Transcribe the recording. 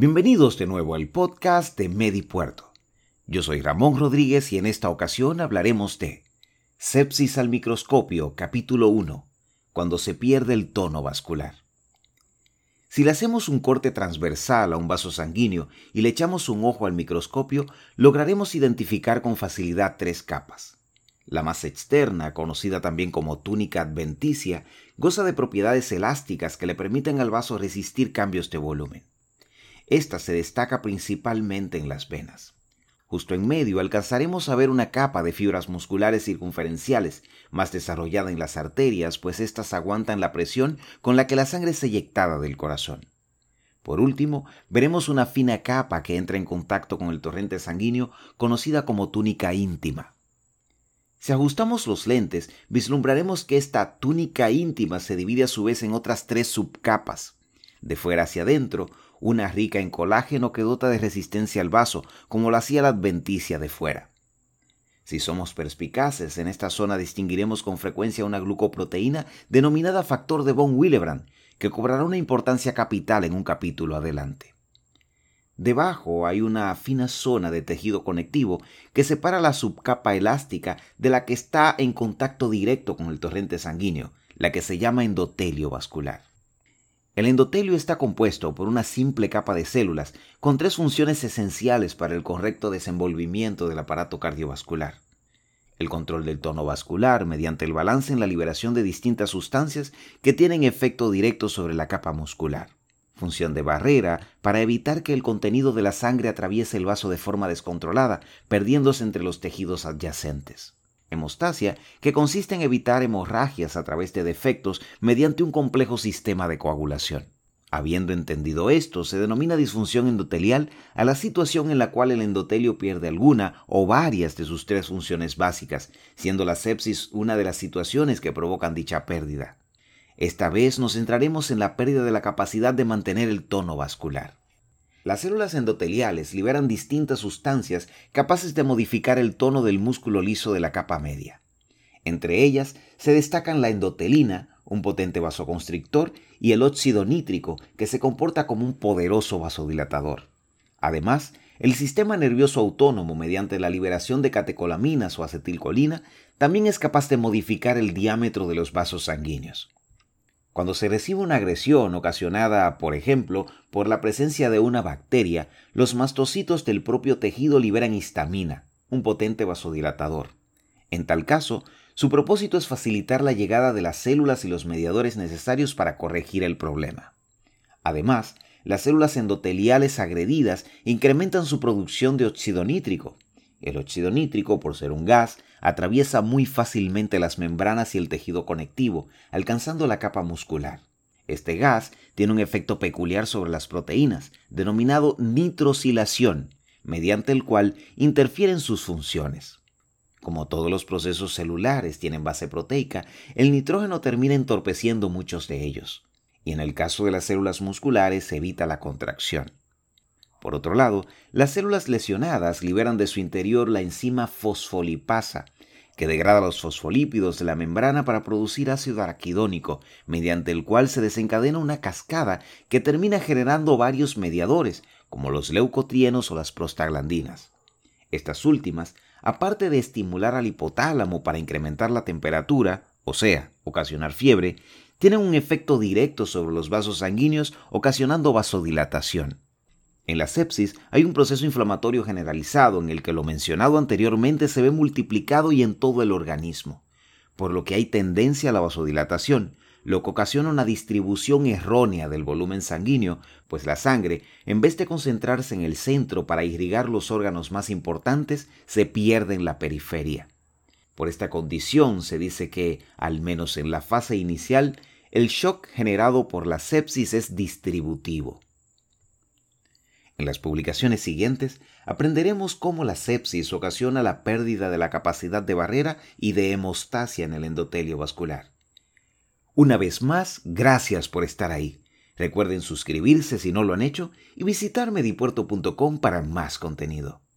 Bienvenidos de nuevo al podcast de MediPuerto. Yo soy Ramón Rodríguez y en esta ocasión hablaremos de Sepsis al microscopio, capítulo 1, cuando se pierde el tono vascular. Si le hacemos un corte transversal a un vaso sanguíneo y le echamos un ojo al microscopio, lograremos identificar con facilidad tres capas. La más externa, conocida también como túnica adventicia, goza de propiedades elásticas que le permiten al vaso resistir cambios de volumen. Esta se destaca principalmente en las venas. Justo en medio alcanzaremos a ver una capa de fibras musculares circunferenciales, más desarrollada en las arterias, pues éstas aguantan la presión con la que la sangre es eyectada del corazón. Por último, veremos una fina capa que entra en contacto con el torrente sanguíneo, conocida como túnica íntima. Si ajustamos los lentes, vislumbraremos que esta túnica íntima se divide a su vez en otras tres subcapas. De fuera hacia adentro, una rica en colágeno que dota de resistencia al vaso, como lo hacía la adventicia de fuera. Si somos perspicaces, en esta zona distinguiremos con frecuencia una glucoproteína denominada factor de von Willebrand, que cobrará una importancia capital en un capítulo adelante. Debajo hay una fina zona de tejido conectivo que separa la subcapa elástica de la que está en contacto directo con el torrente sanguíneo, la que se llama endotelio vascular. El endotelio está compuesto por una simple capa de células con tres funciones esenciales para el correcto desenvolvimiento del aparato cardiovascular. El control del tono vascular mediante el balance en la liberación de distintas sustancias que tienen efecto directo sobre la capa muscular. Función de barrera para evitar que el contenido de la sangre atraviese el vaso de forma descontrolada, perdiéndose entre los tejidos adyacentes hemostasia, que consiste en evitar hemorragias a través de defectos mediante un complejo sistema de coagulación. Habiendo entendido esto, se denomina disfunción endotelial a la situación en la cual el endotelio pierde alguna o varias de sus tres funciones básicas, siendo la sepsis una de las situaciones que provocan dicha pérdida. Esta vez nos centraremos en la pérdida de la capacidad de mantener el tono vascular. Las células endoteliales liberan distintas sustancias capaces de modificar el tono del músculo liso de la capa media. Entre ellas se destacan la endotelina, un potente vasoconstrictor, y el óxido nítrico, que se comporta como un poderoso vasodilatador. Además, el sistema nervioso autónomo, mediante la liberación de catecolaminas o acetilcolina, también es capaz de modificar el diámetro de los vasos sanguíneos. Cuando se recibe una agresión ocasionada, por ejemplo, por la presencia de una bacteria, los mastocitos del propio tejido liberan histamina, un potente vasodilatador. En tal caso, su propósito es facilitar la llegada de las células y los mediadores necesarios para corregir el problema. Además, las células endoteliales agredidas incrementan su producción de óxido nítrico, el óxido nítrico, por ser un gas, atraviesa muy fácilmente las membranas y el tejido conectivo, alcanzando la capa muscular. Este gas tiene un efecto peculiar sobre las proteínas, denominado nitrosilación, mediante el cual interfieren sus funciones. Como todos los procesos celulares tienen base proteica, el nitrógeno termina entorpeciendo muchos de ellos, y en el caso de las células musculares evita la contracción. Por otro lado, las células lesionadas liberan de su interior la enzima fosfolipasa, que degrada los fosfolípidos de la membrana para producir ácido araquidónico, mediante el cual se desencadena una cascada que termina generando varios mediadores, como los leucotrienos o las prostaglandinas. Estas últimas, aparte de estimular al hipotálamo para incrementar la temperatura, o sea, ocasionar fiebre, tienen un efecto directo sobre los vasos sanguíneos, ocasionando vasodilatación. En la sepsis hay un proceso inflamatorio generalizado en el que lo mencionado anteriormente se ve multiplicado y en todo el organismo, por lo que hay tendencia a la vasodilatación, lo que ocasiona una distribución errónea del volumen sanguíneo, pues la sangre, en vez de concentrarse en el centro para irrigar los órganos más importantes, se pierde en la periferia. Por esta condición se dice que, al menos en la fase inicial, el shock generado por la sepsis es distributivo. En las publicaciones siguientes aprenderemos cómo la sepsis ocasiona la pérdida de la capacidad de barrera y de hemostasia en el endotelio vascular. Una vez más, gracias por estar ahí. Recuerden suscribirse si no lo han hecho y visitar medipuerto.com para más contenido.